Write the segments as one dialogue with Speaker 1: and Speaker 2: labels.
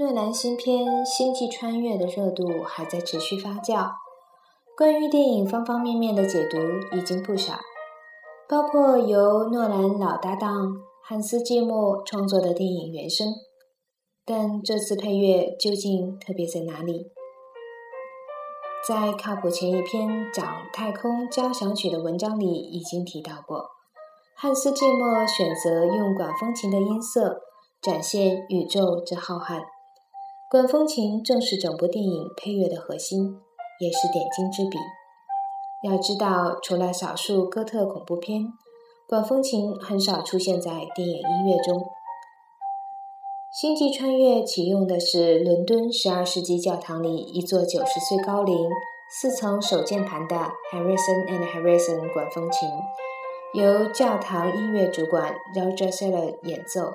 Speaker 1: 诺兰新片《星际穿越》的热度还在持续发酵，关于电影方方面面的解读已经不少，包括由诺兰老搭档汉斯季默创作的电影原声。但这次配乐究竟特别在哪里？在靠谱前一篇讲太空交响曲的文章里已经提到过，汉斯季默选择用管风琴的音色展现宇宙之浩瀚。管风琴正是整部电影配乐的核心，也是点睛之笔。要知道，除了少数哥特恐怖片，管风琴很少出现在电影音乐中。《星际穿越》启用的是伦敦十二世纪教堂里一座九十岁高龄、四层手键盘的 Harrison and Harrison 管风琴，由教堂音乐主管 Roger Seller 演奏。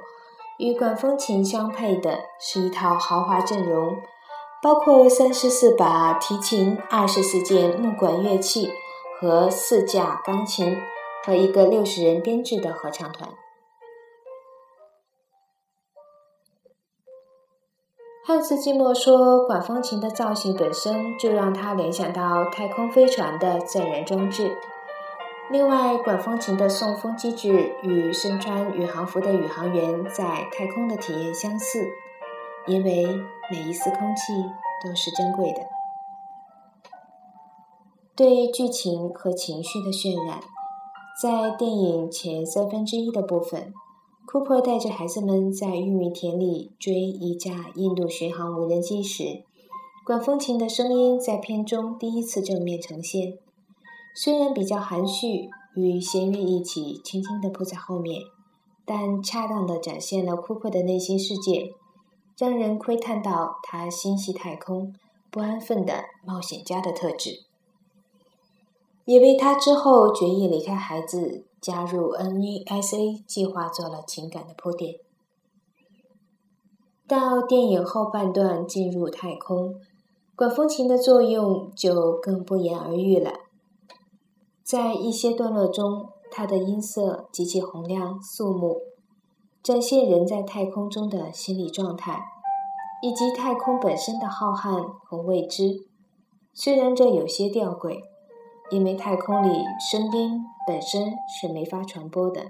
Speaker 1: 与管风琴相配的是一套豪华阵容，包括三十四把提琴、二十四件木管乐器和四架钢琴，和一个六十人编制的合唱团。汉斯季默说，管风琴的造型本身就让他联想到太空飞船的载人装置。另外，管风琴的送风机制与身穿宇航服的宇航员在太空的体验相似，因为每一丝空气都是珍贵的。对剧情和情绪的渲染，在电影前三分之一的部分，库珀带着孩子们在玉米田里追一架印度巡航无人机时，管风琴的声音在片中第一次正面呈现。虽然比较含蓄，与弦乐一起轻轻地铺在后面，但恰当地展现了库珀的内心世界，让人窥探到他心系太空、不安分的冒险家的特质，也为他之后决意离开孩子、加入 NASA 计划做了情感的铺垫。到电影后半段进入太空，管风琴的作用就更不言而喻了。在一些段落中，它的音色极其洪亮肃穆，展现人在太空中的心理状态，以及太空本身的浩瀚和未知。虽然这有些吊诡，因为太空里声音本身是没法传播的。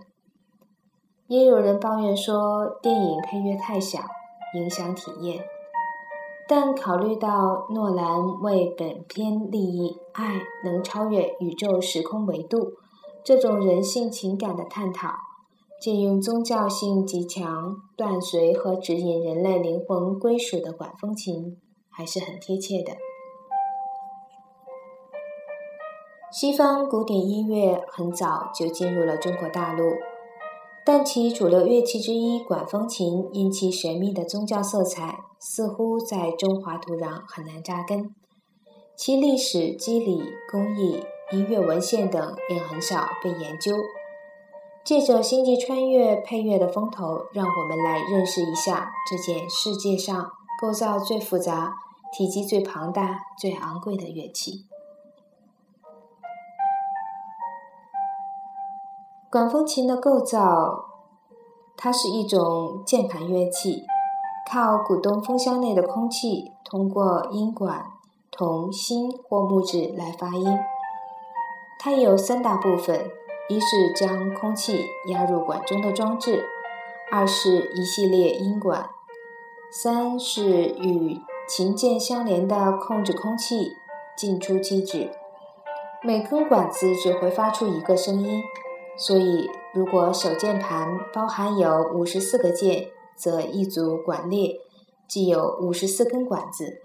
Speaker 1: 也有人抱怨说，电影配乐太小，影响体验。但考虑到诺兰为本片立意，爱能超越宇宙时空维度，这种人性情感的探讨，借用宗教性极强、断随和指引人类灵魂归属的管风琴，还是很贴切的。西方古典音乐很早就进入了中国大陆。但其主流乐器之一管风琴，因其神秘的宗教色彩，似乎在中华土壤很难扎根。其历史、机理、工艺、音乐文献等也很少被研究。借着《星际穿越》配乐的风头，让我们来认识一下这件世界上构造最复杂、体积最庞大、最昂贵的乐器。管风琴的构造，它是一种键盘乐器，靠鼓动风箱内的空气，通过音管铜、锌或木质来发音。它有三大部分：一是将空气压入管中的装置；二是一系列音管；三是与琴键相连的控制空气进出机制。每根管子只会发出一个声音。所以，如果手键盘包含有五十四个键，则一组管列既有五十四根管子，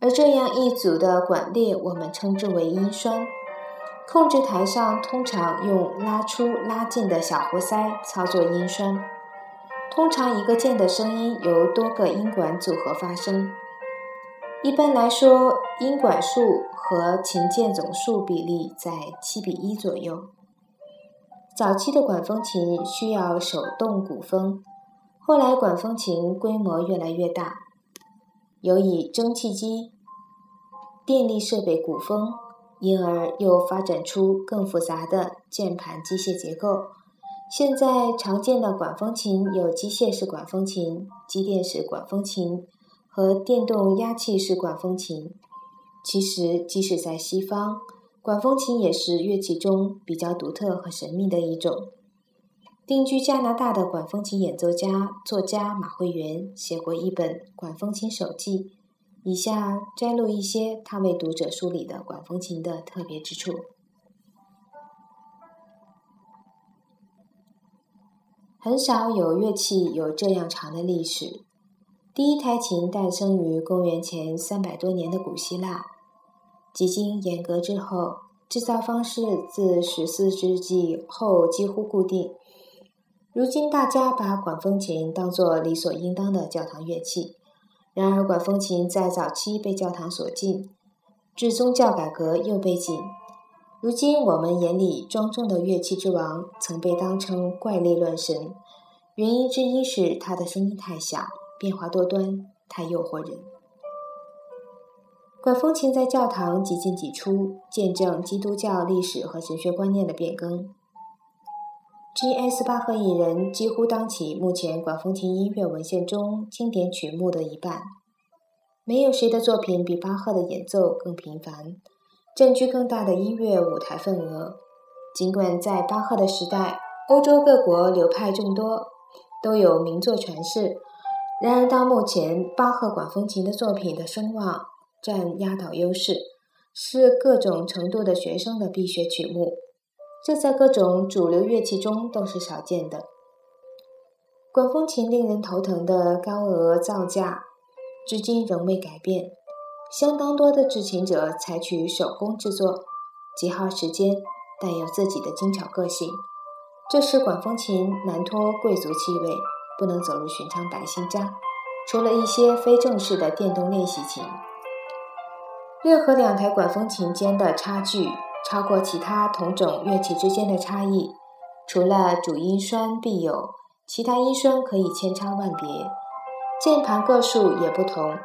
Speaker 1: 而这样一组的管列我们称之为音栓。控制台上通常用拉出拉进的小活塞操作音栓。通常一个键的声音由多个音管组合发生。一般来说，音管数和琴键总数比例在七比一左右。早期的管风琴需要手动鼓风，后来管风琴规模越来越大，尤以蒸汽机、电力设备鼓风，因而又发展出更复杂的键盘机械结构。现在常见的管风琴有机械式管风琴、机电式管风琴和电动压气式管风琴。其实，即使在西方，管风琴也是乐器中比较独特和神秘的一种。定居加拿大的管风琴演奏家、作家马慧元写过一本《管风琴手记》，以下摘录一些他为读者梳理的管风琴的特别之处。很少有乐器有这样长的历史。第一台琴诞生于公元前三百多年的古希腊，几经严格之后，制造方式自十四世纪后几乎固定。如今，大家把管风琴当作理所应当的教堂乐器。然而，管风琴在早期被教堂所禁，至宗教改革又被禁。如今，我们眼里庄重的乐器之王，曾被当成怪力乱神。原因之一是它的声音太小，变化多端，太诱惑人。管风琴在教堂几进几出，见证基督教历史和神学观念的变更。G.S. 巴赫一人几乎当起目前管风琴音乐文献中经典曲目的一半。没有谁的作品比巴赫的演奏更频繁，占据更大的音乐舞台份额。尽管在巴赫的时代，欧洲各国流派众多，都有名作传世，然而到目前，巴赫管风琴的作品的声望占压倒优势，是各种程度的学生的必学曲目。这在各种主流乐器中都是少见的。管风琴令人头疼的高额造价，至今仍未改变。相当多的制琴者采取手工制作，极耗时间，但有自己的精巧个性。这使管风琴难脱贵族气味，不能走入寻常百姓家。除了一些非正式的电动练习琴，任何两台管风琴间的差距。超过其他同种乐器之间的差异，除了主音栓必有，其他音栓可以千差万别。键盘个数也不同。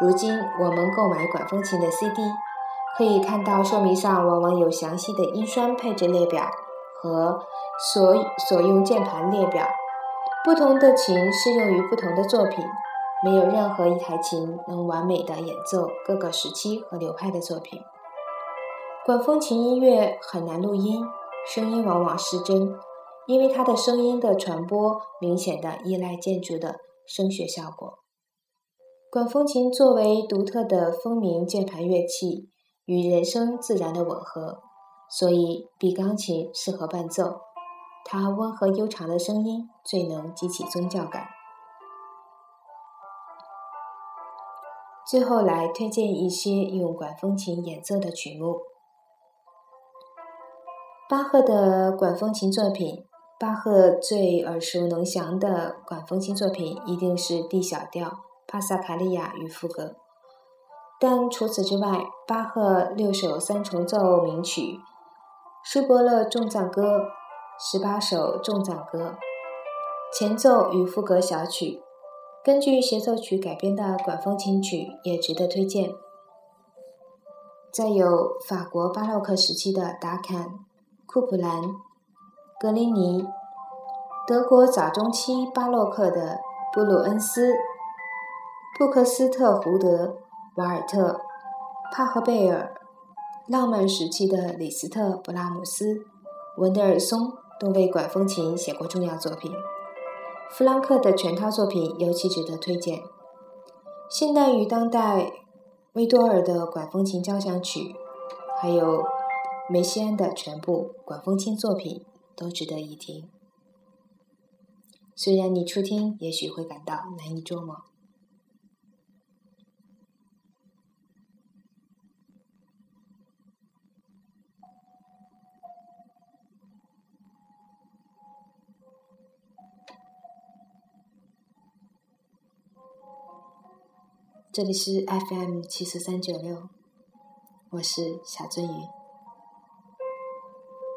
Speaker 1: 如今我们购买管风琴的 CD，可以看到说明上往往有详细的音栓配置列表和所所用键盘列表。不同的琴适用于不同的作品，没有任何一台琴能完美的演奏各个时期和流派的作品。管风琴音乐很难录音，声音往往失真，因为它的声音的传播明显的依赖建筑的声学效果。管风琴作为独特的风鸣键盘乐器，与人声自然的吻合，所以比钢琴适合伴奏。它温和悠长的声音最能激起宗教感。最后来推荐一些用管风琴演奏的曲目。巴赫的管风琴作品，巴赫最耳熟能详的管风琴作品一定是 D 小调帕萨卡利亚与赋格。但除此之外，巴赫六首三重奏名曲、舒伯勒重赞歌、十八首重赞歌、前奏与赋格小曲，根据协奏曲改编的管风琴曲也值得推荐。再有法国巴洛克时期的达坎。库普兰、格林尼，德国早中期巴洛克的布鲁恩斯、布克斯特胡德、瓦尔特、帕赫贝尔，浪漫时期的李斯特、布拉姆斯、文德尔松都为管风琴写过重要作品。弗兰克的全套作品尤其值得推荐。现代与当代，维多尔的管风琴交响曲，还有。梅西安的全部管风琴作品都值得一听，虽然你初听也许会感到难以捉摸。这里是 FM 七四三九六，我是小鳟鱼。